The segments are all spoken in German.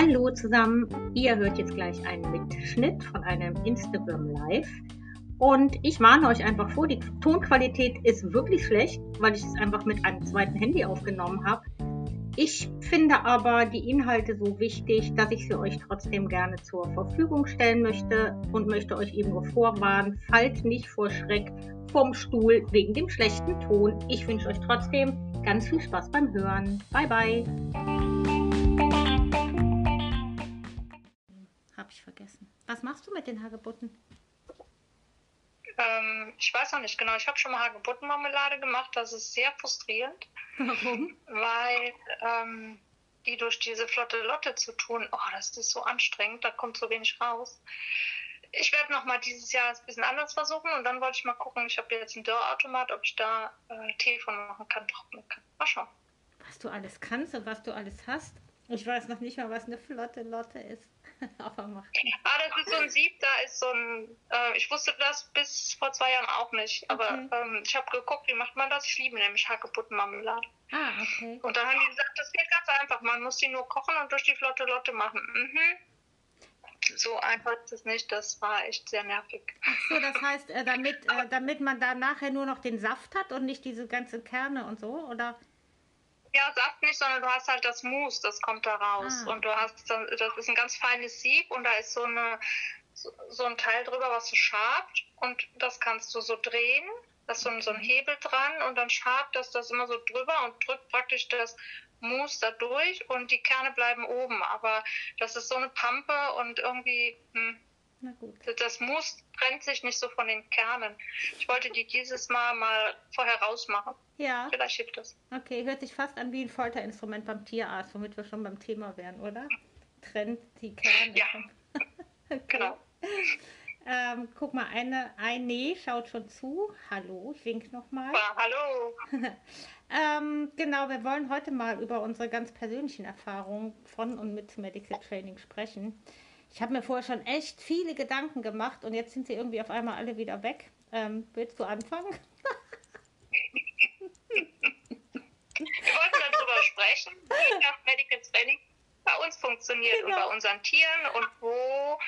Hallo zusammen, ihr hört jetzt gleich einen Mitschnitt von einem Instagram Live. Und ich warne euch einfach vor, die Tonqualität ist wirklich schlecht, weil ich es einfach mit einem zweiten Handy aufgenommen habe. Ich finde aber die Inhalte so wichtig, dass ich sie euch trotzdem gerne zur Verfügung stellen möchte und möchte euch eben nur vorwarnen, fallt nicht vor Schreck vom Stuhl wegen dem schlechten Ton. Ich wünsche euch trotzdem ganz viel Spaß beim Hören. Bye bye. Vergessen. Was machst du mit den Hagebutten? Ähm, ich weiß noch nicht genau. Ich habe schon mal Hagebuttenmarmelade gemacht. Das ist sehr frustrierend. Warum? Weil ähm, die durch diese flotte Lotte zu tun, oh, das ist so anstrengend. Da kommt so wenig raus. Ich werde noch mal dieses Jahr ein bisschen anders versuchen und dann wollte ich mal gucken. Ich habe jetzt einen Dörrautomat, ob ich da äh, Tee von machen kann, trocknen kann. Mal schauen. Was du alles kannst und was du alles hast. Ich weiß noch nicht mal, was eine flotte Lotte ist. Aber mach. Ah, das ist so ein Sieb, da ist so ein. Äh, ich wusste das bis vor zwei Jahren auch nicht. Aber Okay. ähm, ich habe geguckt, wie macht man das? Ich liebe nämlich Hagebuttenmarmelade. Ah, okay. Und dann haben die gesagt, das geht ganz einfach. Man muss die nur kochen und durch die flotte Lotte machen. Mhm. So einfach ist es nicht. Das war echt sehr nervig. So, das heißt, äh, damit, äh, damit man da nachher nur noch den Saft hat und nicht diese ganzen Kerne und so, oder? Ja, Saft nicht, sondern du hast halt das Mousse, das kommt da raus. Ah. Und du hast dann, das ist ein ganz feines Sieb und da ist so eine so, so ein Teil drüber, was so schabt und das kannst du so drehen. Da ist so ein, so ein Hebel dran und dann schabt das das immer so drüber und drückt praktisch das Mousse da durch und die Kerne bleiben oben. Aber das ist so eine Pampe und irgendwie, hm, Na gut. das Mousse trennt sich nicht so von den Kernen. Ich wollte die dieses Mal mal vorher rausmachen. Ja, Vielleicht hilft das. okay. Hört sich fast an wie ein Folterinstrument beim Tierarzt, womit wir schon beim Thema wären, oder? Trennt die Kerne. Ja. okay. Genau. Ähm, guck mal, eine, ein Nee schaut schon zu. Hallo, ich wink nochmal. Ah, hallo. Ähm, genau, wir wollen heute mal über unsere ganz persönlichen Erfahrungen von und mit Medical Training sprechen. Ich habe mir vorher schon echt viele Gedanken gemacht und jetzt sind sie irgendwie auf einmal alle wieder weg. Ähm, willst du anfangen? Wir wollten darüber sprechen, wie das Medical Training bei uns funktioniert und Genau. bei unseren Tieren und wo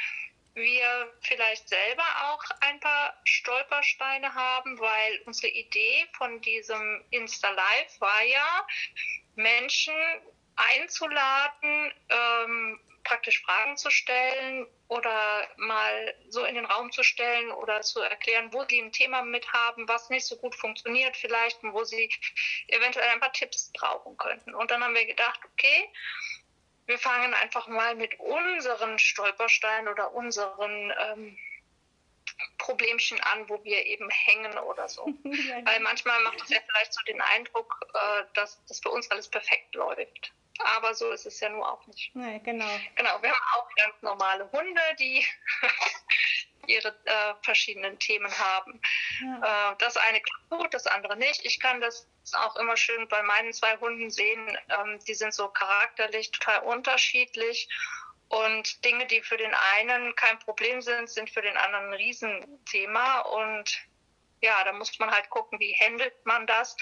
wir vielleicht selber auch ein paar Stolpersteine haben, weil unsere Idee von diesem Insta Live war ja, Menschen einzuladen, ähm, praktisch Fragen zu stellen oder mal so in den Raum zu stellen oder zu erklären, wo sie ein Thema mit haben, was nicht so gut funktioniert vielleicht und wo sie eventuell ein paar Tipps brauchen könnten. Und dann haben wir gedacht, okay, wir fangen einfach mal mit unseren Stolpersteinen oder unseren ähm, Problemchen an, wo wir eben hängen oder so. Weil manchmal macht es ja vielleicht so den Eindruck, äh, dass das für uns alles perfekt läuft. Aber so ist es ja nur auch nicht. Nee, genau. Genau, wir haben auch ganz normale Hunde, die ihre äh, verschiedenen Themen haben. Ja. Äh, das eine gut, das andere nicht. Ich kann das auch immer schön bei meinen zwei Hunden sehen. Ähm, die sind so charakterlich total unterschiedlich. Und Dinge, die für den einen kein Problem sind, sind für den anderen ein Riesenthema. Und ja, da muss man halt gucken, wie handelt man das.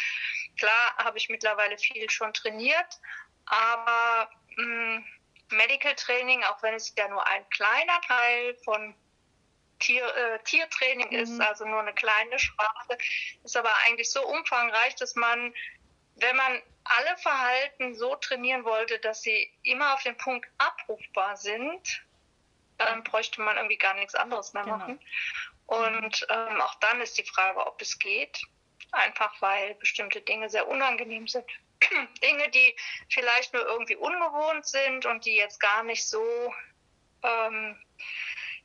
Klar habe ich mittlerweile viel schon trainiert, aber mh, Medical Training, auch wenn es ja nur ein kleiner Teil von Tier, äh, Tiertraining Mhm. ist, also nur eine kleine Sprache, ist aber eigentlich so umfangreich, dass man, wenn man alle Verhalten so trainieren wollte, dass sie immer auf den Punkt abrufbar sind, dann bräuchte man irgendwie gar nichts anderes mehr Genau. machen. Und ähm, auch dann ist die Frage, ob es geht. Einfach weil bestimmte Dinge sehr unangenehm sind. Dinge, die vielleicht nur irgendwie ungewohnt sind und die jetzt gar nicht so ähm,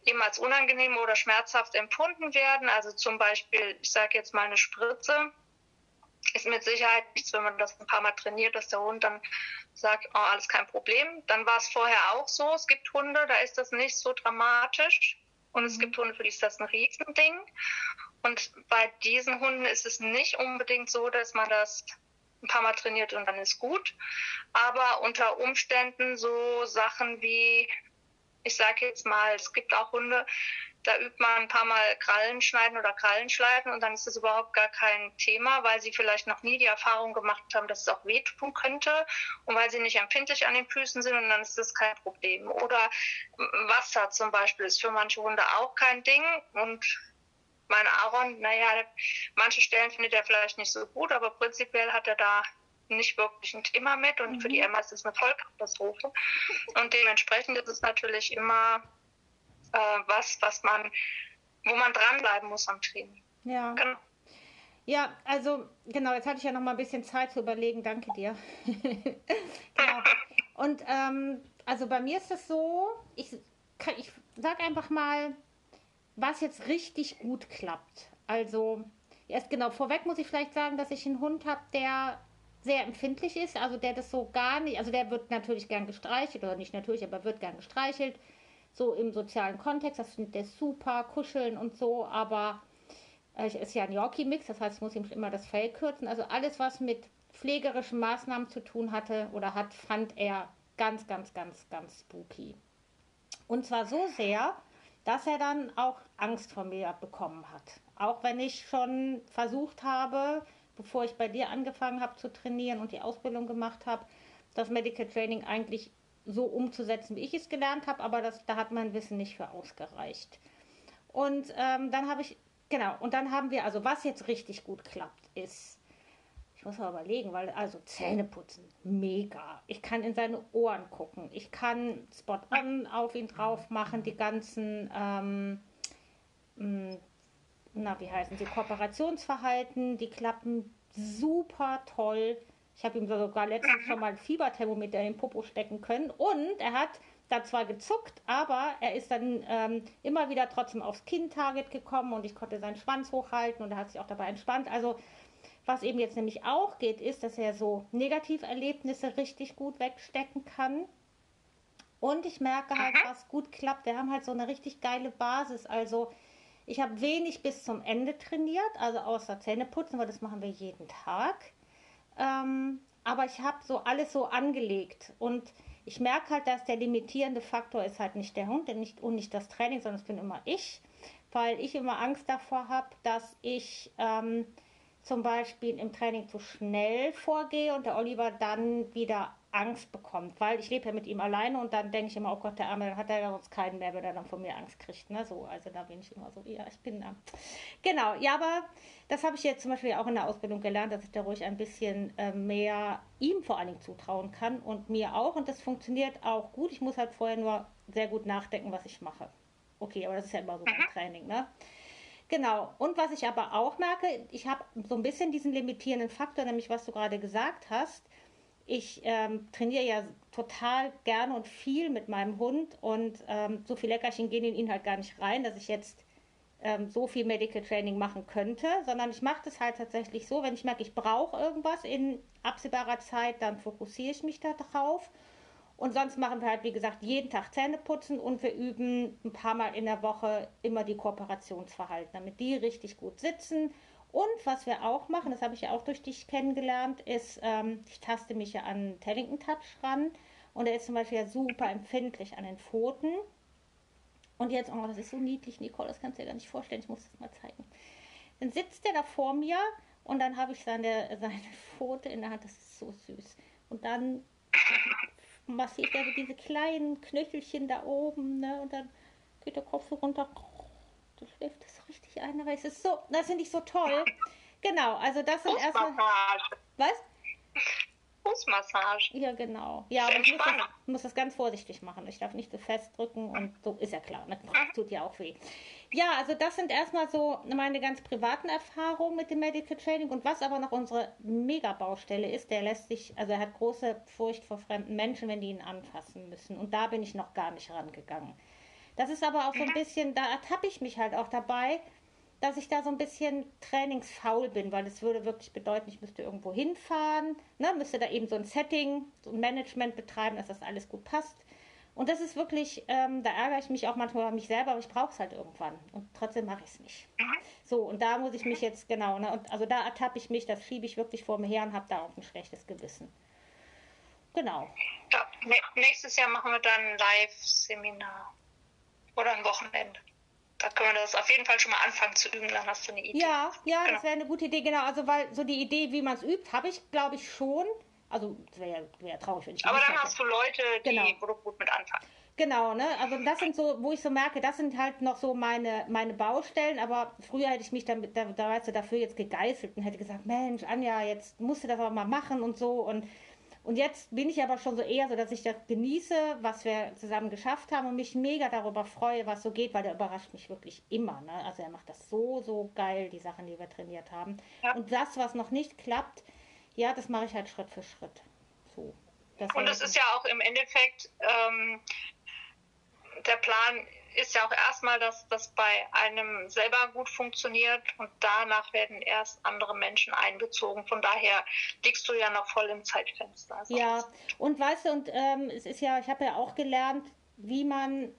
eben als unangenehm oder schmerzhaft empfunden werden. Also zum Beispiel, ich sage jetzt mal eine Spritze, ist mit Sicherheit nichts, wenn man das ein paar Mal trainiert, dass der Hund dann sagt, oh, alles kein Problem. Dann war es vorher auch so. Es gibt Hunde, da ist das nicht so dramatisch. Und es Mhm. gibt Hunde, für die ist das ein Riesending. Und bei diesen Hunden ist es nicht unbedingt so, dass man das ein paar Mal trainiert und dann ist gut. Aber unter Umständen so Sachen wie ich sage jetzt mal, es gibt auch Hunde, da übt man ein paar Mal Krallen schneiden oder Krallen schleifen und dann ist das überhaupt gar kein Thema, weil sie vielleicht noch nie die Erfahrung gemacht haben, dass es auch wehtun könnte und weil sie nicht empfindlich an den Füßen sind und dann ist das kein Problem. Oder Wasser zum Beispiel ist für manche Hunde auch kein Ding und mein Aaron, naja, manche Stellen findet er vielleicht nicht so gut, aber prinzipiell hat er da nicht wirklich ein Thema mit und mhm. für die mhm. Emma ist es eine Vollkatastrophe. Und dementsprechend ist es natürlich immer äh, was, was man, wo man dranbleiben muss am Training. Ja. Genau. Ja, also genau, jetzt hatte ich ja noch mal ein bisschen Zeit zu überlegen. Danke dir. genau. Und ähm, also bei mir ist es so, ich, kann, ich sag einfach mal, was jetzt richtig gut klappt. Also erst genau vorweg muss ich vielleicht sagen, dass ich einen Hund habe, der sehr empfindlich ist, also der das so gar nicht, also der wird natürlich gern gestreichelt oder nicht natürlich, aber wird gern gestreichelt so im sozialen Kontext, das findet der super, kuscheln und so, aber äh, ist ja ein Yorkie-Mix, das heißt, ich muss ihm immer das Fell kürzen. Also alles, was mit pflegerischen Maßnahmen zu tun hatte oder hat, fand er ganz, ganz, ganz, ganz spooky. Und zwar so sehr, dass er dann auch Angst vor mir bekommen hat. Auch wenn ich schon versucht habe, bevor ich bei dir angefangen habe zu trainieren und die Ausbildung gemacht habe, das Medical Training eigentlich so umzusetzen, wie ich es gelernt habe, aber das, da hat mein Wissen nicht für ausgereicht. Und ähm, dann habe ich, genau, und dann haben wir, also was jetzt richtig gut klappt, ist, muss mal überlegen, weil, also Zähne putzen, mega. Ich kann in seine Ohren gucken, ich kann Spot-on auf ihn drauf machen, die ganzen, ähm, hm, na, wie heißen sie, Kooperationsverhalten, die klappen super toll ich habe ihm sogar letztens schon mal ein Fieberthermometer in den Popo stecken können. Und er hat da zwar gezuckt, aber er ist dann ähm, immer wieder trotzdem aufs Kind-Target gekommen und ich konnte seinen Schwanz hochhalten und er hat sich auch dabei entspannt. Also was eben jetzt nämlich auch geht, ist, dass er so Negativerlebnisse richtig gut wegstecken kann. Und ich merke halt, was gut klappt. Wir haben halt so eine richtig geile Basis. Also ich habe wenig bis zum Ende trainiert, also außer Zähneputzen, weil das machen wir jeden Tag. Ähm, aber ich habe so alles so angelegt und ich merke halt, dass der limitierende Faktor ist halt nicht der Hund nicht, und nicht das Training, sondern es bin immer ich, weil ich immer Angst davor habe, dass ich ähm, zum Beispiel im Training zu schnell vorgehe und der Oliver dann wieder Angst bekommt, weil ich lebe ja mit ihm alleine und dann denke ich immer, oh Gott, der Arme, dann hat er ja sonst keinen mehr, wenn er dann von mir Angst kriegt. Ne? So, also da bin ich immer so, ja, ich bin da. Genau, ja, aber das habe ich jetzt zum Beispiel auch in der Ausbildung gelernt, dass ich da ruhig ein bisschen äh, mehr ihm vor allen Dingen zutrauen kann und mir auch und das funktioniert auch gut. Ich muss halt vorher nur sehr gut nachdenken, was ich mache. Okay, aber das ist ja immer so beim. Training, ne? Genau. Und was ich aber auch merke, ich habe so ein bisschen diesen limitierenden Faktor, nämlich was du gerade gesagt hast ich ähm, trainiere ja total gerne und viel mit meinem Hund und ähm, so viel Leckerchen gehen in ihn halt gar nicht rein, dass ich jetzt ähm, so viel Medical Training machen könnte, sondern ich mache das halt tatsächlich so, wenn ich merke, ich brauche irgendwas in absehbarer Zeit, dann fokussiere ich mich da drauf. Und sonst machen wir halt, wie gesagt, jeden Tag Zähne putzen und wir üben ein paar Mal in der Woche immer die Kooperationsverhalten, damit die richtig gut sitzen und was wir auch machen, das habe ich ja auch durch dich kennengelernt, ist, ähm, ich taste mich ja an Tellington Touch ran und er ist zum Beispiel ja super empfindlich an den Pfoten. Und jetzt, oh, das ist so niedlich, Nicole, das kannst du dir gar nicht vorstellen, ich muss das mal zeigen. Dann sitzt er da vor mir und dann habe ich seine, seine Pfote in der Hand, das ist so süß. Und dann massiert er so diese kleinen Knöchelchen da oben, ne? Und dann geht der Kopf so runter Du schläft das richtig ein, aber es ist so, das finde ich so toll. Genau, also das sind erstmal. Was? Fußmassage. Ja, genau. Ja, aber ich muss, das, muss, das, ganz vorsichtig machen. Ich darf nicht so festdrücken und so ist ja klar. Ne? tut ja auch weh. Ja, also das sind erstmal so meine ganz privaten Erfahrungen mit dem Medical Training. Und was aber noch unsere Mega-Baustelle ist, der lässt sich, also er hat große Furcht vor fremden Menschen, wenn die ihn anfassen müssen. Und da bin ich noch gar nicht rangegangen. Das ist aber auch so ein bisschen, da ertappe ich mich halt auch dabei, dass ich da so ein bisschen trainingsfaul bin, weil es würde wirklich bedeuten, ich müsste irgendwo hinfahren, ne, müsste da eben so ein Setting, so ein Management betreiben, dass das alles gut passt. Und das ist wirklich, ähm, da ärgere ich mich auch manchmal mich selber, aber ich brauche es halt irgendwann. Und trotzdem mache ich es nicht. So, und da muss ich mich jetzt, genau, ne, und also da ertappe ich mich, das schiebe ich wirklich vor mir her und habe da auch ein schlechtes Gewissen. Genau. Nächstes Jahr machen wir dann ein Live-Seminar. oder ein Wochenende. Da können wir das auf jeden Fall schon mal anfangen zu üben, dann hast du eine Idee. Ja, ja, genau. das wäre eine gute Idee, genau. Also weil so die Idee, wie man es übt, habe ich, glaube ich, schon. Also es wäre ja wär traurig, wenn ich Aber dann hätte. hast du Leute, die genau. gut mit anfangen. Genau, ne? Also das sind so, wo ich so merke, das sind halt noch so meine, meine Baustellen, aber früher hätte ich mich damit, da, da weißt du, dafür jetzt gegeißelt und hätte gesagt, Mensch, Anja, jetzt musst du das auch mal machen und so und und jetzt bin ich aber schon so eher so, dass ich das genieße, was wir zusammen geschafft haben und mich mega darüber freue, was so geht, weil der überrascht mich wirklich immer. Ne? Also er macht das so, so geil, die Sachen, die wir trainiert haben. Ja. Und das, was noch nicht klappt, ja, das mache ich halt Schritt für Schritt. So. und es ist ja auch im Endeffekt, ähm, der Plan ist ja auch erstmal, dass das bei einem selber gut funktioniert und danach werden erst andere Menschen einbezogen. Von daher liegst du ja noch voll im Zeitfenster. Also ja, und weißt du, und ähm, es ist ja, ich habe ja auch gelernt, wie man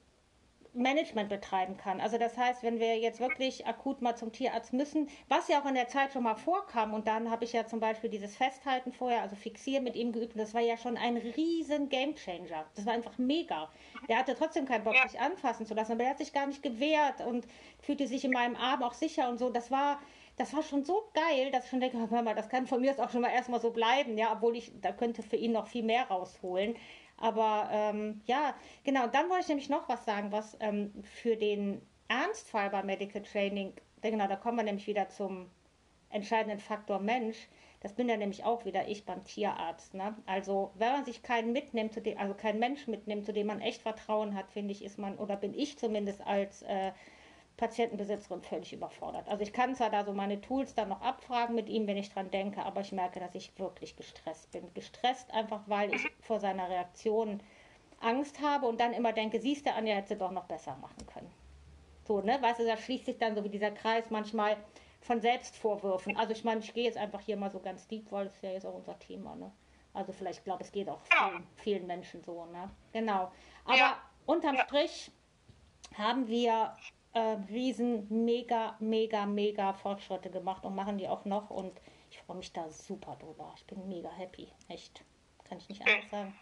Management betreiben kann. Also das heißt, wenn wir jetzt wirklich akut mal zum Tierarzt müssen, was ja auch in der Zeit schon mal vorkam, und dann habe ich ja zum Beispiel dieses Festhalten vorher, also Fixieren mit ihm geübt, und das war ja schon ein riesen Gamechanger. Das war einfach mega. Der hatte trotzdem keinen Bock, ja. sich anfassen zu lassen, aber er hat sich gar nicht gewehrt und fühlte sich in meinem Arm auch sicher und so. Das war das war schon so geil, dass ich schon denke, hör mal, das kann von mir auch schon mal erstmal so bleiben, ja, obwohl ich, da könnte für ihn noch viel mehr rausholen. Aber ähm, ja, genau, dann wollte ich nämlich noch was sagen, was ähm, für den Ernstfall beim Medical Training, genau, da kommen wir nämlich wieder zum entscheidenden Faktor Mensch. Das bin ja nämlich auch wieder ich beim Tierarzt. Ne? Also wenn man sich keinen mitnimmt, zu dem, also keinen Mensch mitnimmt, zu dem man echt Vertrauen hat, finde ich, ist man, oder bin ich zumindest als äh, Patientenbesitzerin völlig überfordert. Also ich kann zwar da so meine Tools dann noch abfragen mit ihm, wenn ich dran denke, aber ich merke, dass ich wirklich gestresst bin. Gestresst einfach, weil ich vor seiner Reaktion Angst habe und dann immer denke, siehst du, Anja hätte doch noch besser machen können. So, ne? Weißt du, da schließt sich dann so wie dieser Kreis manchmal von Selbstvorwürfen. Also ich meine, ich gehe jetzt einfach hier mal so ganz deep, weil das ist ja jetzt auch unser Thema, ne? Also vielleicht, glaube es geht auch vielen, vielen, Menschen so, ne? Genau. Aber ja. unterm Strich haben wir äh, riesen, mega, mega, mega Fortschritte gemacht und machen die auch noch und ich freue mich da super drüber. Ich bin mega happy, echt. Kann ich nicht anders sagen.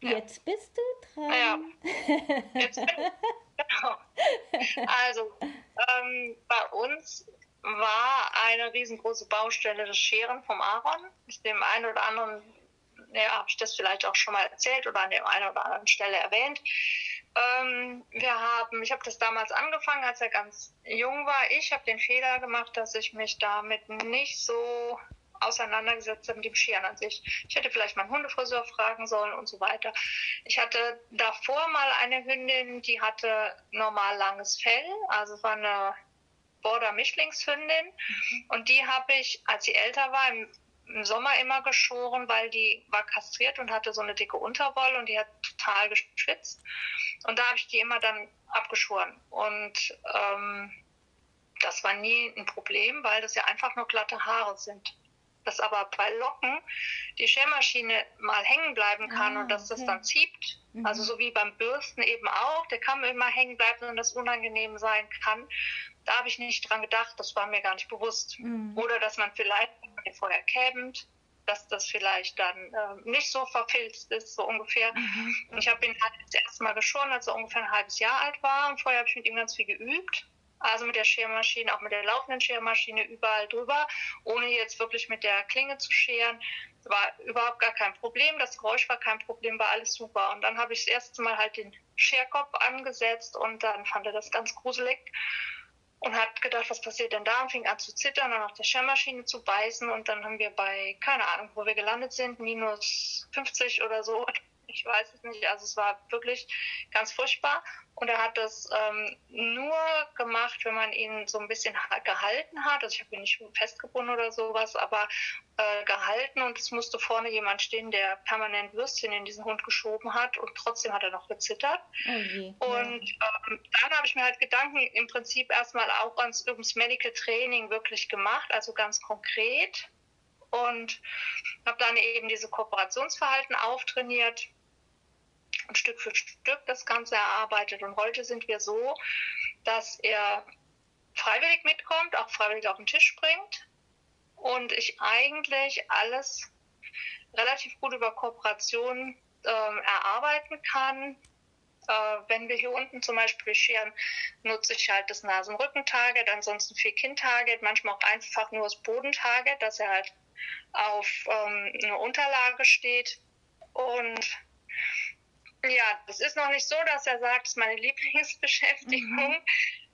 Jetzt bist du dran. Ja. Jetzt bin, genau. Also, ähm, bei uns war eine riesengroße Baustelle das Scheren vom Aaron. Dem einen oder anderen, ja, habe ich das vielleicht auch schon mal erzählt oder an der einen oder anderen Stelle erwähnt. Ähm, wir haben, ich habe das damals angefangen, als er ganz jung war. Ich habe den Fehler gemacht, dass ich mich damit nicht so auseinandergesetzt habe mit dem Scheren an sich. Ich hätte vielleicht meinen Hundefriseur fragen sollen und so weiter. Ich hatte davor mal eine Hündin, die hatte normal langes Fell, also war eine Border-Mischlingshündin. Mhm. Und die habe ich, als sie älter war, im im Sommer immer geschoren, weil die war kastriert und hatte so eine dicke Unterwolle und die hat total geschwitzt. Und da habe ich die immer dann abgeschoren. Und ähm, das war nie ein Problem, weil das ja einfach nur glatte Haare sind. Dass aber bei Locken die Schermaschine mal hängen bleiben kann ah, und dass okay. das dann zieht. Mhm. Also so wie beim Bürsten eben auch, der Kamm immer hängen bleibt und das unangenehm sein kann. Da habe ich nicht dran gedacht, das war mir gar nicht bewusst. Mhm. Oder dass man vielleicht vorher kämmt, dass das vielleicht dann äh, nicht so verfilzt ist, so ungefähr. Mhm. Ich habe ihn halt das erste Mal geschoren, als er ungefähr ein halbes Jahr alt war. Und vorher habe ich mit ihm ganz viel geübt. Also mit der Schermaschine, auch mit der laufenden Schermaschine überall drüber, ohne jetzt wirklich mit der Klinge zu scheren. War überhaupt gar kein Problem. Das Geräusch war kein Problem, war alles super. Und dann habe ich das erste Mal halt den Scherkopf angesetzt und dann fand er das ganz gruselig und hat gedacht, was passiert denn da? Und fing an zu zittern und auf der Schermaschine zu beißen. Und dann haben wir bei, keine Ahnung, wo wir gelandet sind, minus 50 oder so ich weiß es nicht. Also es war wirklich ganz furchtbar. Und er hat das ähm, nur gemacht, wenn man ihn so ein bisschen gehalten hat. Also ich habe ihn nicht festgebunden oder sowas, aber äh, gehalten und es musste vorne jemand stehen, der permanent Würstchen in diesen Hund geschoben hat und trotzdem hat er noch gezittert. Okay. Und ähm, dann habe ich mir halt Gedanken im Prinzip erstmal auch ans, ums Medical Training wirklich gemacht, also ganz konkret und habe dann eben diese Kooperationsverhalten auftrainiert und Stück für Stück das Ganze erarbeitet. Und heute sind wir so, dass er freiwillig mitkommt, auch freiwillig auf den Tisch bringt und ich eigentlich alles relativ gut über Kooperation ähm, erarbeiten kann. Äh, wenn wir hier unten zum Beispiel scheren, nutze ich halt das Nasenrückentarget, ansonsten viel Kindtarget, manchmal auch einfach nur das Bodentarget, dass er halt auf ähm, eine Unterlage steht. Und ja, es ist noch nicht so, dass er sagt, es ist meine Lieblingsbeschäftigung. Mhm.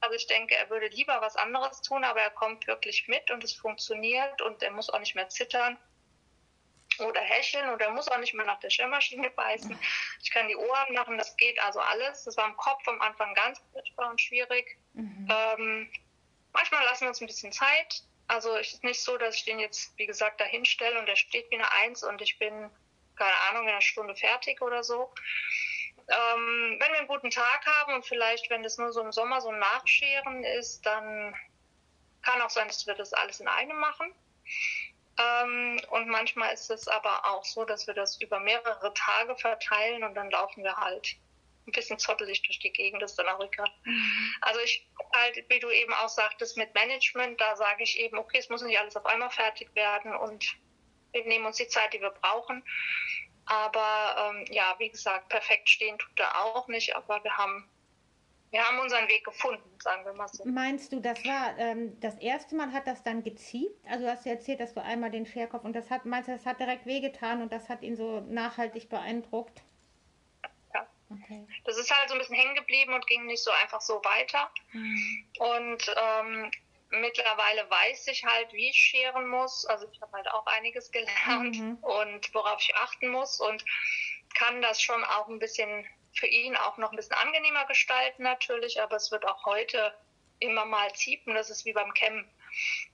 Also ich denke, er würde lieber was anderes tun, aber er kommt wirklich mit und es funktioniert und er muss auch nicht mehr zittern oder hecheln und er muss auch nicht mehr nach der Schirmmaschine beißen. Ich kann die Ohren machen, das geht also alles. Das war im Kopf am Anfang ganz furchtbar und schwierig. Mhm. Ähm, manchmal lassen wir uns ein bisschen Zeit. Also es ist nicht so, dass ich den jetzt, wie gesagt, da hinstelle und der steht wie eine Eins und ich bin, keine Ahnung, in einer Stunde fertig oder so. Ähm, wenn wir einen guten Tag haben und vielleicht, wenn das nur so im Sommer so ein Nachscheren ist, dann kann auch sein, dass wir das alles in einem machen. Ähm, und manchmal ist es aber auch so, dass wir das über mehrere Tage verteilen und dann laufen wir halt ein bisschen zottelig durch die Gegend, das ist dann auch egal. Mhm. Also ich halt, wie du eben auch sagtest, mit Management, da sage ich eben, okay, es muss nicht alles auf einmal fertig werden und wir nehmen uns die Zeit, die wir brauchen. Aber ähm, ja, wie gesagt, perfekt stehen tut er auch nicht, aber wir haben wir haben unseren Weg gefunden, sagen wir mal so. Meinst du, das war ähm, das erste Mal hat das dann geziebt? Also du hast ja erzählt, dass du einmal den Scherkopf und das hat, meinst du, das hat direkt wehgetan und das hat ihn so nachhaltig beeindruckt? Ja. Okay. Das ist halt so ein bisschen hängen geblieben und ging nicht so einfach so weiter. Mhm. Und ähm, mittlerweile weiß ich halt, wie ich scheren muss. Also ich habe halt auch einiges gelernt mhm. und worauf ich achten muss und kann das schon auch ein bisschen für ihn auch noch ein bisschen angenehmer gestalten natürlich, aber es wird auch heute immer mal ziepen, das ist wie beim Kämmen.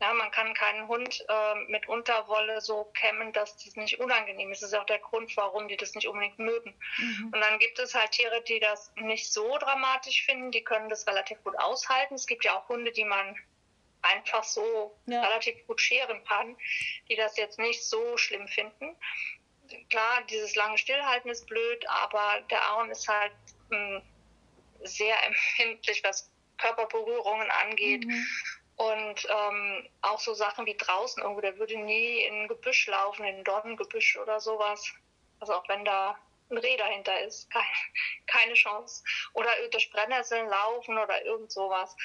Ja, man kann keinen Hund äh, mit Unterwolle so kämmen, dass das nicht unangenehm ist. Das ist auch der Grund, warum die das nicht unbedingt mögen. Mhm. Und dann gibt es halt Tiere, die das nicht so dramatisch finden, die können das relativ gut aushalten. Es gibt ja auch Hunde, die man einfach so ja. relativ gut scheren kann, die das jetzt nicht so schlimm finden klar, dieses lange Stillhalten ist blöd, aber der Aaron ist halt mh, hm, sehr empfindlich, was Körperberührungen angeht. Mhm. Und ähm, auch so Sachen wie draußen irgendwo, der würde nie in ein Gebüsch laufen, in ein Dornengebüsch oder sowas. Also auch wenn da ein Reh dahinter ist, keine, keine Chance. Oder durch Brennnesseln laufen oder irgend sowas,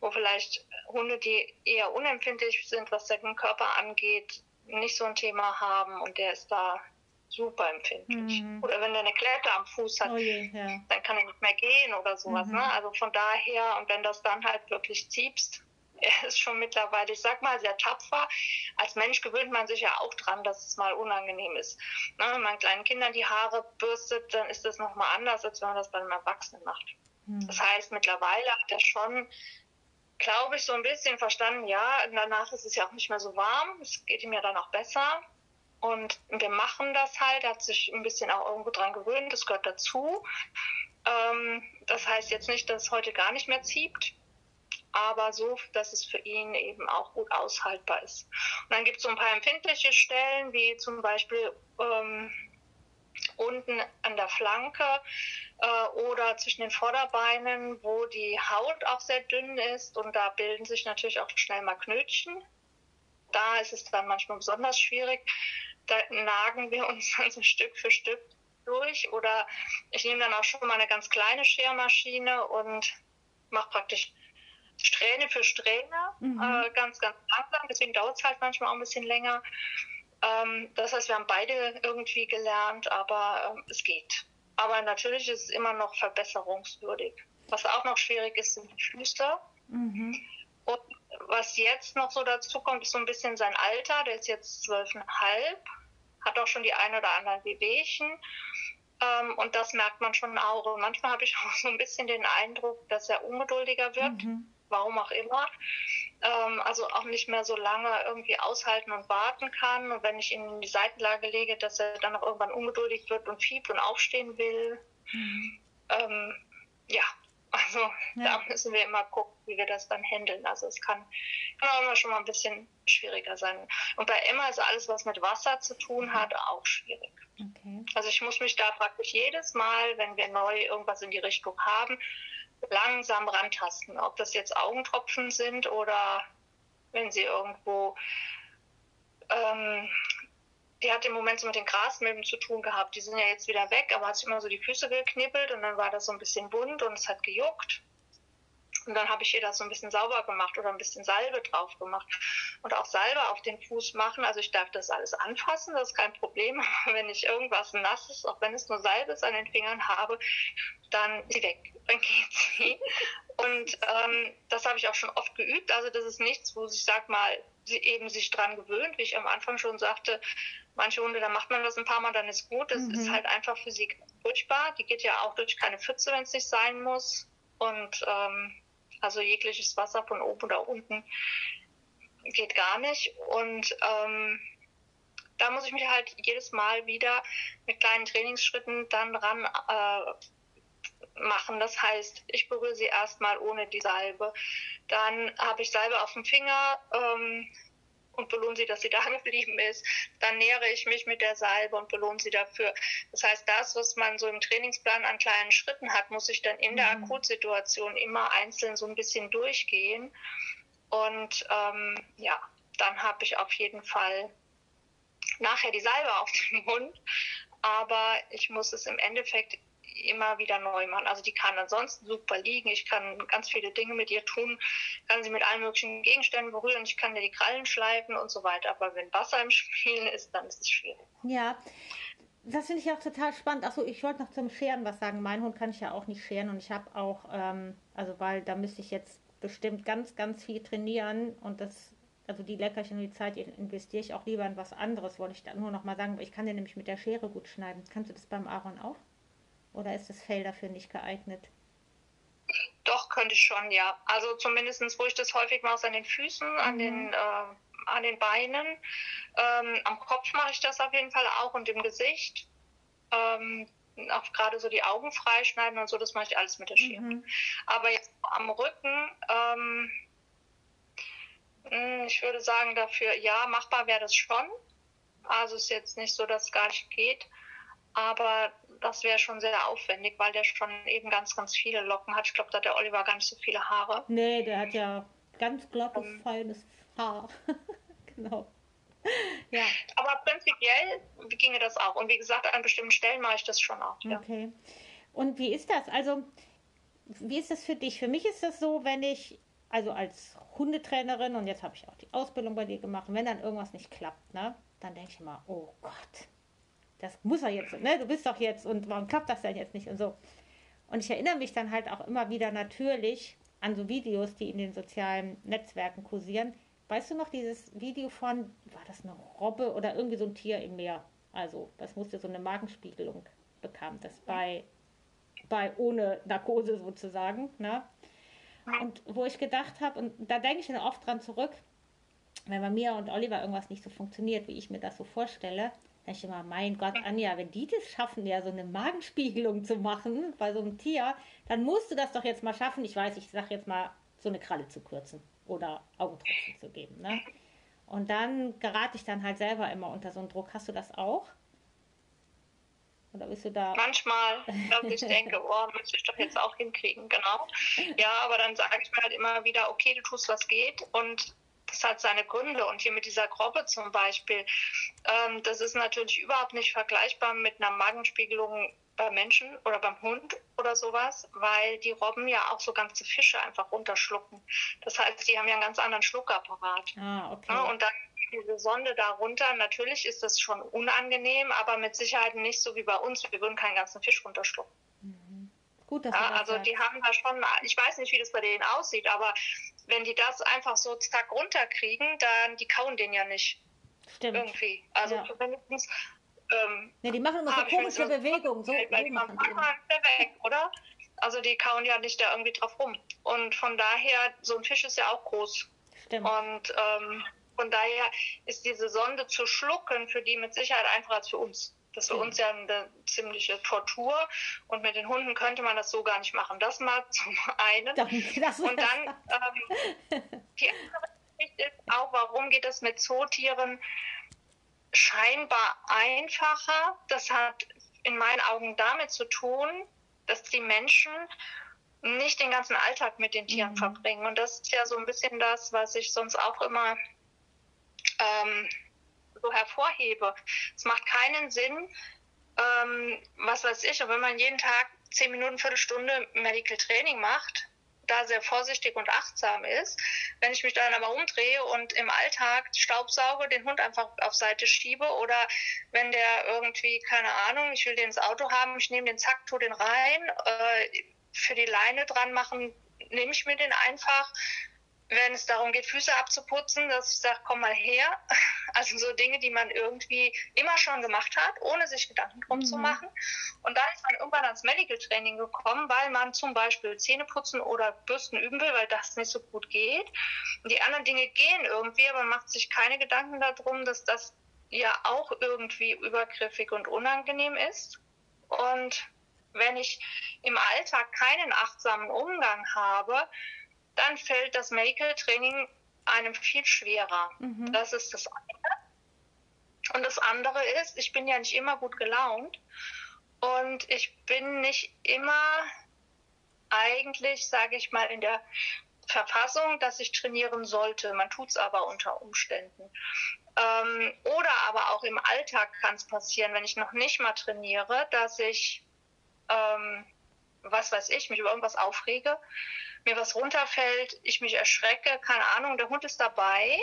wo vielleicht Hunde, die eher unempfindlich sind, was den Körper angeht, nicht so ein Thema haben und der ist da super empfindlich. Mhm. Oder wenn der eine Klette am Fuß hat, oh je, ja. dann kann er nicht mehr gehen oder sowas. Mhm. Ne? Also von daher, und wenn das dann halt wirklich ziehst, er ist schon mittlerweile, ich sag mal, sehr tapfer. Als Mensch gewöhnt man sich ja auch dran, dass es mal unangenehm ist. Ne? Wenn man kleinen Kindern die Haare bürstet, dann ist das nochmal anders, als wenn man das bei einem Erwachsenen macht. Mhm. Das heißt, mittlerweile hat er schon, glaube ich, so ein bisschen verstanden, ja, danach ist es ja auch nicht mehr so warm, es geht ihm ja dann auch besser. Und wir machen das halt, er hat sich ein bisschen auch irgendwo dran gewöhnt, das gehört dazu. Ähm, das heißt jetzt nicht, dass es heute gar nicht mehr zieht, aber so, dass es für ihn eben auch gut aushaltbar ist. Und dann gibt es so ein paar empfindliche Stellen, wie zum Beispiel ähm, unten an der Flanke äh, oder zwischen den Vorderbeinen, wo die Haut auch sehr dünn ist und da bilden sich natürlich auch schnell mal Knötchen. Da ist es dann manchmal besonders schwierig da nagen wir uns dann so Stück für Stück durch. Oder ich nehme dann auch schon mal eine ganz kleine Schermaschine und mache praktisch Strähne für Strähne, mhm. äh, ganz, ganz langsam. Deswegen dauert es halt manchmal auch ein bisschen länger. Ähm, das heißt, wir haben beide irgendwie gelernt, aber ähm, es geht. Aber natürlich ist es immer noch verbesserungswürdig. Was auch noch schwierig ist, sind die Füße. Mhm. Und was jetzt noch so dazu kommt, ist so ein bisschen sein Alter. Der ist jetzt zwölfeinhalb hat auch schon die ein oder anderen Wehwehchen. Ähm, und das merkt man schon auch. Und manchmal habe ich auch so ein bisschen den Eindruck, dass er ungeduldiger wird, mhm. Warum auch immer. Ähm, also auch nicht mehr so lange irgendwie aushalten und warten kann. Und wenn ich ihn in die Seitenlage lege, dass er dann auch irgendwann ungeduldig wird und fiebt und aufstehen will. Mhm. Ähm, ja, also ja. da müssen wir immer gucken, wie wir das dann handeln. Also es kann, kann auch immer schon mal ein bisschen schwieriger sein. Und bei Emma ist alles, was mit Wasser zu tun hat, auch schwierig. Okay. Also ich muss mich da praktisch jedes Mal, wenn wir neu irgendwas in die Richtung haben, langsam rantasten. Ob das jetzt Augentropfen sind oder wenn sie irgendwo ähm, die hat im Moment so mit den Grasmilben zu tun gehabt. Die sind ja jetzt wieder weg, aber hat sich immer so die Füße geknibbelt und dann war das so ein bisschen bunt und es hat gejuckt. Und dann habe ich ihr das so ein bisschen sauber gemacht oder ein bisschen Salbe drauf gemacht. Und auch Salbe auf den Fuß machen. Also ich darf das alles anfassen, das ist kein Problem. Aber wenn ich irgendwas Nasses, auch wenn es nur Salbe ist, an den Fingern habe, dann ist sie weg. Dann geht sie. Und ähm, das habe ich auch schon oft geübt. Also das ist nichts, wo ich sag mal, sie eben sich dran gewöhnt, wie ich am Anfang schon sagte, manche Hunde, da macht man das ein paar Mal, dann ist gut. Das mhm. ist halt einfach für sie furchtbar. Die geht ja auch durch keine Pfütze, wenn es nicht sein muss. Und ähm, also jegliches Wasser von oben oder unten geht gar nicht. Und ähm, da muss ich mich halt jedes Mal wieder mit kleinen Trainingsschritten dann ran äh, machen. Das heißt, ich berühre sie erstmal ohne die Salbe. Dann habe ich Salbe auf dem Finger. Ähm, und belohne sie, dass sie da geblieben ist. Dann nähere ich mich mit der Salbe und belohne sie dafür. Das heißt, das, was man so im Trainingsplan an kleinen Schritten hat, muss ich dann in der mhm. Akutsituation immer einzeln so ein bisschen durchgehen. Und ähm, ja, dann habe ich auf jeden Fall nachher die Salbe auf dem Mund. Aber ich muss es im Endeffekt immer wieder neu machen. Also die kann ansonsten super liegen. Ich kann ganz viele Dinge mit ihr tun, kann sie mit allen möglichen Gegenständen berühren. Ich kann ihr die Krallen schleifen und so weiter. Aber wenn Wasser im Spiel ist, dann ist es schwierig. Ja. Das finde ich auch total spannend. Achso, ich wollte noch zum Scheren was sagen. Mein Hund kann ich ja auch nicht scheren und ich habe auch, ähm, also weil da müsste ich jetzt bestimmt ganz, ganz viel trainieren und das also die Leckerchen und die Zeit investiere ich auch lieber in was anderes, wollte ich da nur noch mal sagen. Ich kann dir nämlich mit der Schere gut schneiden. Kannst du das beim Aaron auch? Oder ist das Fell dafür nicht geeignet? Doch, könnte ich schon, ja. Also zumindest, wo ich das häufig mache, an den Füßen, mhm. an, den, äh, an den Beinen. Ähm, am Kopf mache ich das auf jeden Fall auch und im Gesicht. Ähm, auch gerade so die Augen freischneiden und so, das mache ich alles mit der Schere. Mhm. Aber jetzt am Rücken, ähm, hm, ich würde sagen dafür, ja, machbar wäre das schon. Also ist jetzt nicht so, dass es gar nicht geht. Aber das wäre schon sehr aufwendig, weil der schon eben ganz, ganz viele Locken hat. Ich glaube, da hat der Oliver gar nicht so viele Haare. Nee, der hat ja ganz glattes, um, feines Haar. genau. Ja. Aber prinzipiell ginge das auch. Und wie gesagt, an bestimmten Stellen mache ich das schon auch. Ja. Okay. Und wie ist das? Also, wie ist das für dich? Für mich ist das so, wenn ich, also als Hundetrainerin, und jetzt habe ich auch die Ausbildung bei dir gemacht, und wenn dann irgendwas nicht klappt, ne, dann denke ich immer, oh Gott, das muss er jetzt, ne? Du bist doch jetzt und warum klappt das denn jetzt nicht und so. Und ich erinnere mich dann halt auch immer wieder natürlich an so Videos, die in den sozialen Netzwerken kursieren. Weißt du noch dieses Video von, war das eine Robbe oder irgendwie so ein Tier im Meer? Also, das musste so eine Magenspiegelung bekam, das bei, bei ohne Narkose sozusagen, ne? Und wo ich gedacht habe, und da denke ich dann oft dran zurück, wenn bei mir und Oliver irgendwas nicht so funktioniert, wie ich mir das so vorstelle, da ich immer, mein Gott, Anja, wenn die das schaffen, ja so eine Magenspiegelung zu machen bei so einem Tier, dann musst du das doch jetzt mal schaffen. Ich weiß, ich sage jetzt mal, so eine Kralle zu kürzen oder Augentropfen zu geben. Ne? Und dann gerate ich dann halt selber immer unter so einen Druck. Hast du das auch? Oder bist du da? Manchmal, dass ich denke, oh, müsste ich doch jetzt auch hinkriegen, genau. Ja, aber dann sage ich mir halt immer wieder, okay, du tust, was geht und das hat seine Gründe. Und hier mit dieser Grobbe zum Beispiel, ähm, das ist natürlich überhaupt nicht vergleichbar mit einer Magenspiegelung beim Menschen oder beim Hund oder sowas, weil die Robben ja auch so ganze Fische einfach runterschlucken. Das heißt, die haben ja einen ganz anderen Schluckapparat. Ah, okay. Ja, und dann diese Sonde darunter, natürlich ist das schon unangenehm, aber mit Sicherheit nicht so wie bei uns. Wir würden keinen ganzen Fisch runterschlucken. Mhm. Gut, dass ja, also die haben da schon, ich weiß nicht, wie das bei denen aussieht, aber wenn die das einfach so zack runterkriegen, dann die kauen den ja nicht. Stimmt. Irgendwie. Also ja. zumindest. Ähm, ja, die machen immer so komische Bewegungen. So, weil die machen weg, oder? Also die kauen ja nicht da irgendwie drauf rum. Und von daher, so ein Fisch ist ja auch groß. Stimmt. Und ähm, von daher ist diese Sonde zu schlucken für die mit Sicherheit einfacher als für uns. Das ist für uns ja eine ziemliche Tortur. Und mit den Hunden könnte man das so gar nicht machen. Das mal zum einen. Danke, und dann ähm, die andere Geschichte ist auch, warum geht es mit Zootieren scheinbar einfacher? Das hat in meinen Augen damit zu tun, dass die Menschen nicht den ganzen Alltag mit den Tieren mhm. verbringen. Und das ist ja so ein bisschen das, was ich sonst auch immer ähm, so hervorhebe. Es macht keinen Sinn, ähm, was weiß ich, wenn man jeden Tag zehn Minuten, Viertelstunde Medical Training macht, da sehr vorsichtig und achtsam ist. Wenn ich mich dann aber umdrehe und im Alltag Staubsauge, den Hund einfach auf Seite schiebe oder wenn der irgendwie, keine Ahnung, ich will den ins Auto haben, ich nehme den Zack, tu den rein, äh, für die Leine dran machen, nehme ich mir den einfach wenn es darum geht, Füße abzuputzen, dass ich sage, komm mal her. Also so Dinge, die man irgendwie immer schon gemacht hat, ohne sich Gedanken drum mhm. zu machen. Und da ist man irgendwann ans Medical Training gekommen, weil man zum Beispiel Zähne putzen oder Bürsten üben will, weil das nicht so gut geht. Und die anderen Dinge gehen irgendwie, aber man macht sich keine Gedanken darum, dass das ja auch irgendwie übergriffig und unangenehm ist. Und wenn ich im Alltag keinen achtsamen Umgang habe, dann fällt das Medical Training einem viel schwerer. Mhm. Das ist das eine. Und das andere ist, ich bin ja nicht immer gut gelaunt und ich bin nicht immer eigentlich, sage ich mal, in der Verfassung, dass ich trainieren sollte. Man tut es aber unter Umständen. Ähm, oder aber auch im Alltag kann es passieren, wenn ich noch nicht mal trainiere, dass ich, ähm, was weiß ich, mich über irgendwas aufrege mir was runterfällt, ich mich erschrecke, keine Ahnung, der Hund ist dabei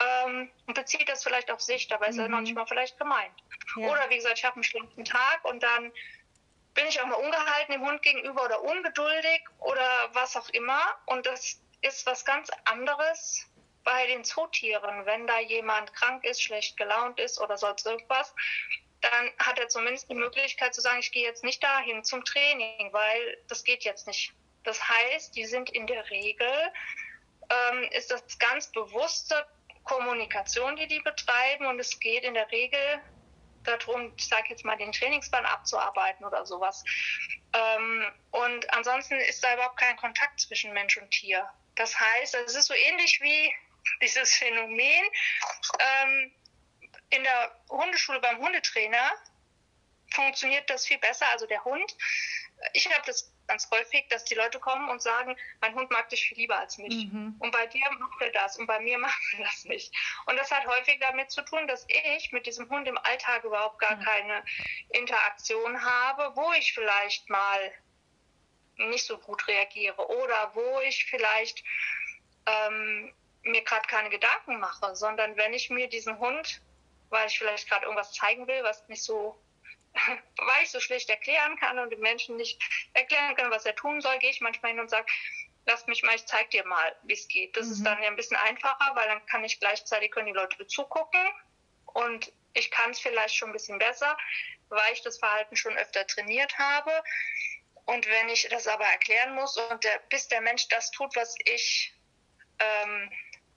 ähm, und bezieht das vielleicht auf sich, dabei ist mhm. er manchmal vielleicht gemeint. Ja. Oder wie gesagt, ich habe einen schlechten Tag und dann bin ich auch mal ungehalten dem Hund gegenüber oder ungeduldig oder was auch immer. Und das ist was ganz anderes bei den Zootieren. Wenn da jemand krank ist, schlecht gelaunt ist oder sonst irgendwas, dann hat er zumindest die Möglichkeit zu sagen, ich gehe jetzt nicht dahin zum Training, weil das geht jetzt nicht. Das heißt, die sind in der Regel, ähm, ist das ganz bewusste Kommunikation, die die betreiben und es geht in der Regel darum, ich sage jetzt mal, den Trainingsplan abzuarbeiten oder sowas. Ähm, und ansonsten ist da überhaupt kein Kontakt zwischen Mensch und Tier. Das heißt, es ist so ähnlich wie dieses Phänomen ähm, in der Hundeschule beim Hundetrainer funktioniert das viel besser. Also der Hund, ich habe das ganz häufig, dass die Leute kommen und sagen, mein Hund mag dich viel lieber als mich. Mhm. Und bei dir macht er das und bei mir macht er das nicht. Und das hat häufig damit zu tun, dass ich mit diesem Hund im Alltag überhaupt gar mhm. keine Interaktion habe, wo ich vielleicht mal nicht so gut reagiere oder wo ich vielleicht ähm, mir gerade keine Gedanken mache, sondern wenn ich mir diesen Hund, weil ich vielleicht gerade irgendwas zeigen will, was nicht so weil ich so schlecht erklären kann und den Menschen nicht erklären kann, was er tun soll, gehe ich manchmal hin und sage, lass mich mal, ich zeig dir mal, wie es geht. Das mhm. ist dann ja ein bisschen einfacher, weil dann kann ich gleichzeitig können die Leute zugucken und ich kann es vielleicht schon ein bisschen besser, weil ich das Verhalten schon öfter trainiert habe. Und wenn ich das aber erklären muss und der, bis der Mensch das tut, was ich ähm,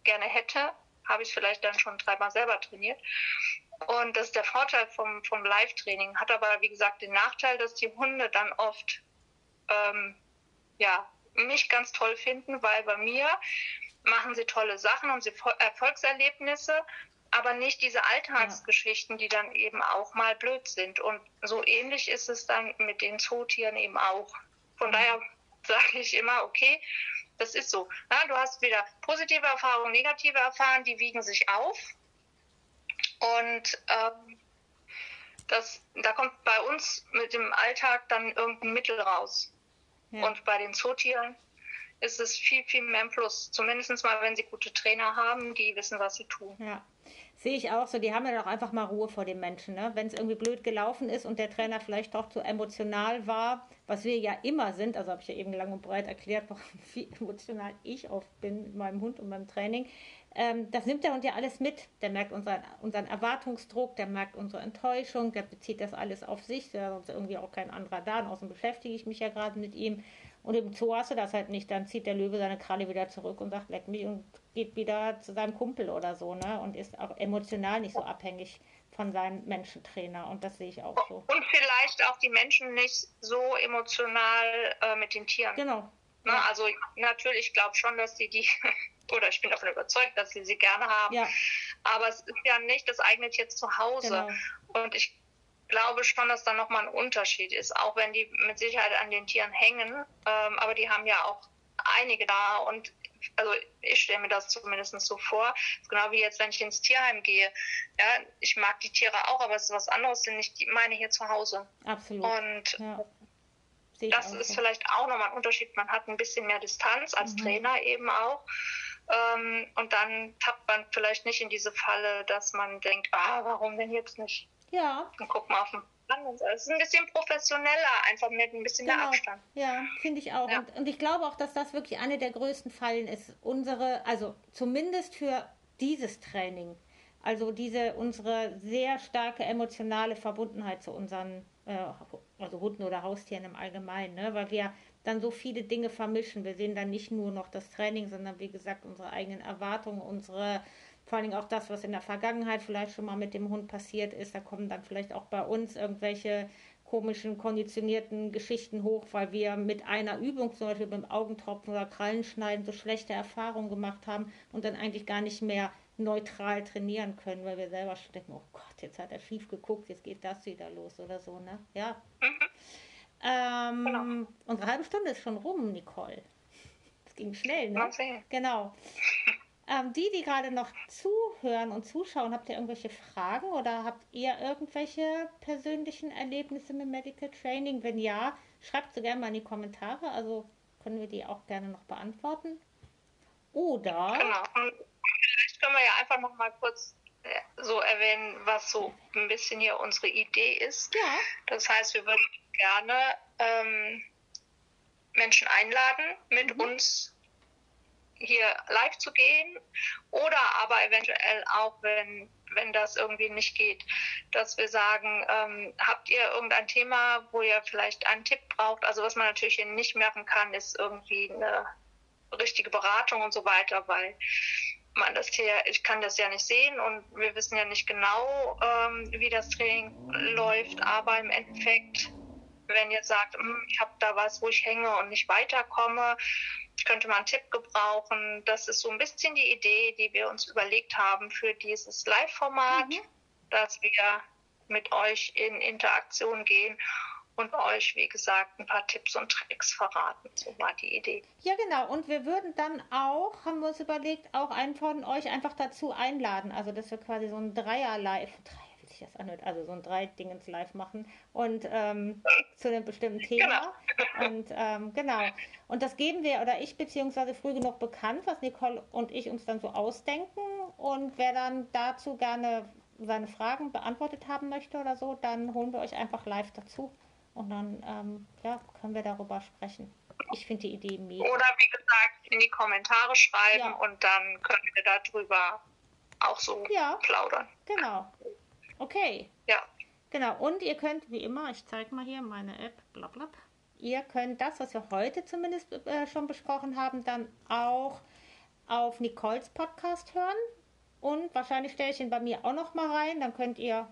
gerne hätte, habe ich vielleicht dann schon dreimal selber trainiert. Und das ist der Vorteil vom, vom Live-Training. Hat aber, wie gesagt, den Nachteil, dass die Hunde dann oft ähm, ja, mich ganz toll finden, weil bei mir machen sie tolle Sachen und sie Erfolgserlebnisse, aber nicht diese Alltagsgeschichten, die dann eben auch mal blöd sind. Und so ähnlich ist es dann mit den Zootieren eben auch. Von mhm. daher sage ich immer, okay, das ist so. Na, du hast wieder positive Erfahrungen, negative Erfahrungen, die wiegen sich auf. Und ähm, das, da kommt bei uns mit dem Alltag dann irgendein Mittel raus. Ja. Und bei den Zootieren ist es viel, viel mehr im Plus. Zumindest mal, wenn sie gute Trainer haben, die wissen, was sie tun. Ja. Sehe ich auch so, die haben ja doch einfach mal Ruhe vor den Menschen. Ne? Wenn es irgendwie blöd gelaufen ist und der Trainer vielleicht doch zu emotional war, was wir ja immer sind, also habe ich ja eben lang und breit erklärt, wie emotional ich oft bin mit meinem Hund und meinem Training, ähm, das nimmt der Hund ja alles mit. Der merkt unseren, unseren Erwartungsdruck, der merkt unsere Enttäuschung, der bezieht das alles auf sich, da ist irgendwie auch kein anderer da. Und außerdem beschäftige ich mich ja gerade mit ihm. Und im Zoo hast du das halt nicht. Dann zieht der Löwe seine Kralle wieder zurück und sagt, leck mich und geht wieder zu seinem Kumpel oder so, ne? Und ist auch emotional nicht so abhängig von seinem Menschentrainer. Und das sehe ich auch so. Und vielleicht auch die Menschen nicht so emotional äh, mit den Tieren. Genau. Ne? Also natürlich, ich glaube schon, dass die die oder ich bin davon überzeugt, dass sie sie gerne haben. Ja. Aber es ist ja nicht das eigene Tier zu Hause. Genau. Und ich glaube schon, dass da nochmal ein Unterschied ist, auch wenn die mit Sicherheit an den Tieren hängen. Ähm, aber die haben ja auch einige da. Und also ich stelle mir das zumindest so vor, genau wie jetzt, wenn ich ins Tierheim gehe. Ja, ich mag die Tiere auch, aber es ist was anderes, nicht die meine hier zu Hause. Absolut. Und ja. das ist so. vielleicht auch nochmal ein Unterschied. Man hat ein bisschen mehr Distanz als mhm. Trainer eben auch. Ähm, und dann tappt man vielleicht nicht in diese Falle, dass man denkt, ah, warum denn jetzt nicht? Ja. Und guck mal auf den es ist ein bisschen professioneller, einfach mit ein bisschen genau. mehr Abstand. Ja, finde ich auch. Ja. Und, und, ich glaube auch, dass das wirklich eine der größten Fallen ist. Unsere, also zumindest für dieses Training. Also diese unsere sehr starke emotionale Verbundenheit zu unseren also Hunden oder Haustieren im Allgemeinen, ne? weil wir dann so viele Dinge vermischen. Wir sehen dann nicht nur noch das Training, sondern wie gesagt unsere eigenen Erwartungen, unsere vor allen Dingen auch das, was in der Vergangenheit vielleicht schon mal mit dem Hund passiert ist. Da kommen dann vielleicht auch bei uns irgendwelche komischen, konditionierten Geschichten hoch, weil wir mit einer Übung, zum Beispiel beim Augentropfen oder Krallenschneiden, so schlechte Erfahrungen gemacht haben und dann eigentlich gar nicht mehr neutral trainieren können, weil wir selber schon denken, oh Gott, jetzt hat er schief geguckt, jetzt geht das wieder los oder so, ne? Ja. Mhm. Ähm, genau. Unsere halbe Stunde ist schon rum, Nicole. Das ging schnell, ne? Okay. Genau. Ähm, die, die gerade noch zuhören und zuschauen, habt ihr irgendwelche Fragen oder habt ihr irgendwelche persönlichen Erlebnisse mit Medical Training? Wenn ja, schreibt sie gerne mal in die Kommentare. Also können wir die auch gerne noch beantworten. Oder. Genau. Können wir ja einfach noch mal kurz äh, so erwähnen, was so ein bisschen hier unsere Idee ist. Ja. Das heißt, wir würden gerne ähm, Menschen einladen, mit mhm. uns hier live zu gehen oder aber eventuell auch, wenn, wenn das irgendwie nicht geht, dass wir sagen, ähm, habt ihr irgendein Thema, wo ihr vielleicht einen Tipp braucht? Also was man natürlich hier nicht machen kann, ist irgendwie eine richtige Beratung und so weiter, weil man das hier, ich kann das ja nicht sehen und wir wissen ja nicht genau, ähm, wie das Training läuft, aber im Endeffekt, wenn ihr sagt, hm, ich habe da was, wo ich hänge und nicht weiterkomme, könnte man einen Tipp gebrauchen. Das ist so ein bisschen die Idee, die wir uns überlegt haben für dieses Live-Format, mhm. dass wir mit euch in Interaktion gehen und euch, wie gesagt, ein paar Tipps und Tricks verraten. So war die Idee. Ja, genau. Und wir würden dann auch, haben wir uns überlegt, auch einen von euch einfach dazu einladen. Also, dass wir quasi so ein Dreier-Live, Dreier das anhört. Also so ein drei Dingens live machen und ähm, zu einem bestimmten Thema. Genau. Und ähm, genau. Und das geben wir oder ich beziehungsweise früh genug bekannt, was Nicole und ich uns dann so ausdenken. Und wer dann dazu gerne seine Fragen beantwortet haben möchte oder so, dann holen wir euch einfach live dazu. Und dann ähm, ja, können wir darüber sprechen. Ich finde die Idee mega. Oder wie gesagt, in die Kommentare schreiben ja. und dann können wir darüber auch so ja, plaudern. Genau. Okay. Ja. Genau, und ihr könnt, wie immer, ich zeige mal hier meine App, bla bla. Ihr könnt das, was wir heute zumindest äh, schon besprochen haben, dann auch auf Nicoles Podcast hören. Und wahrscheinlich stelle ich ihn bei mir auch noch mal rein. Dann könnt ihr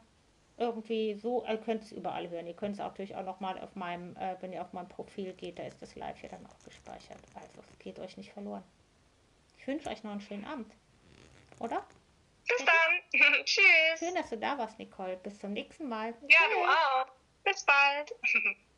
irgendwie so, ihr könnt es überall hören. Ihr könnt es auch natürlich auch noch mal auf meinem, äh, wenn ihr auf mein Profil geht, da ist das live hier dann auch gespeichert. Also es geht euch nicht verloren. Ich wünsche euch noch einen schönen Abend. Oder? Bis dann. Tschüss. Schön, dass du da warst, Nicole. Bis zum nächsten Mal. Ja, Tschüss. du auch. Bis bald.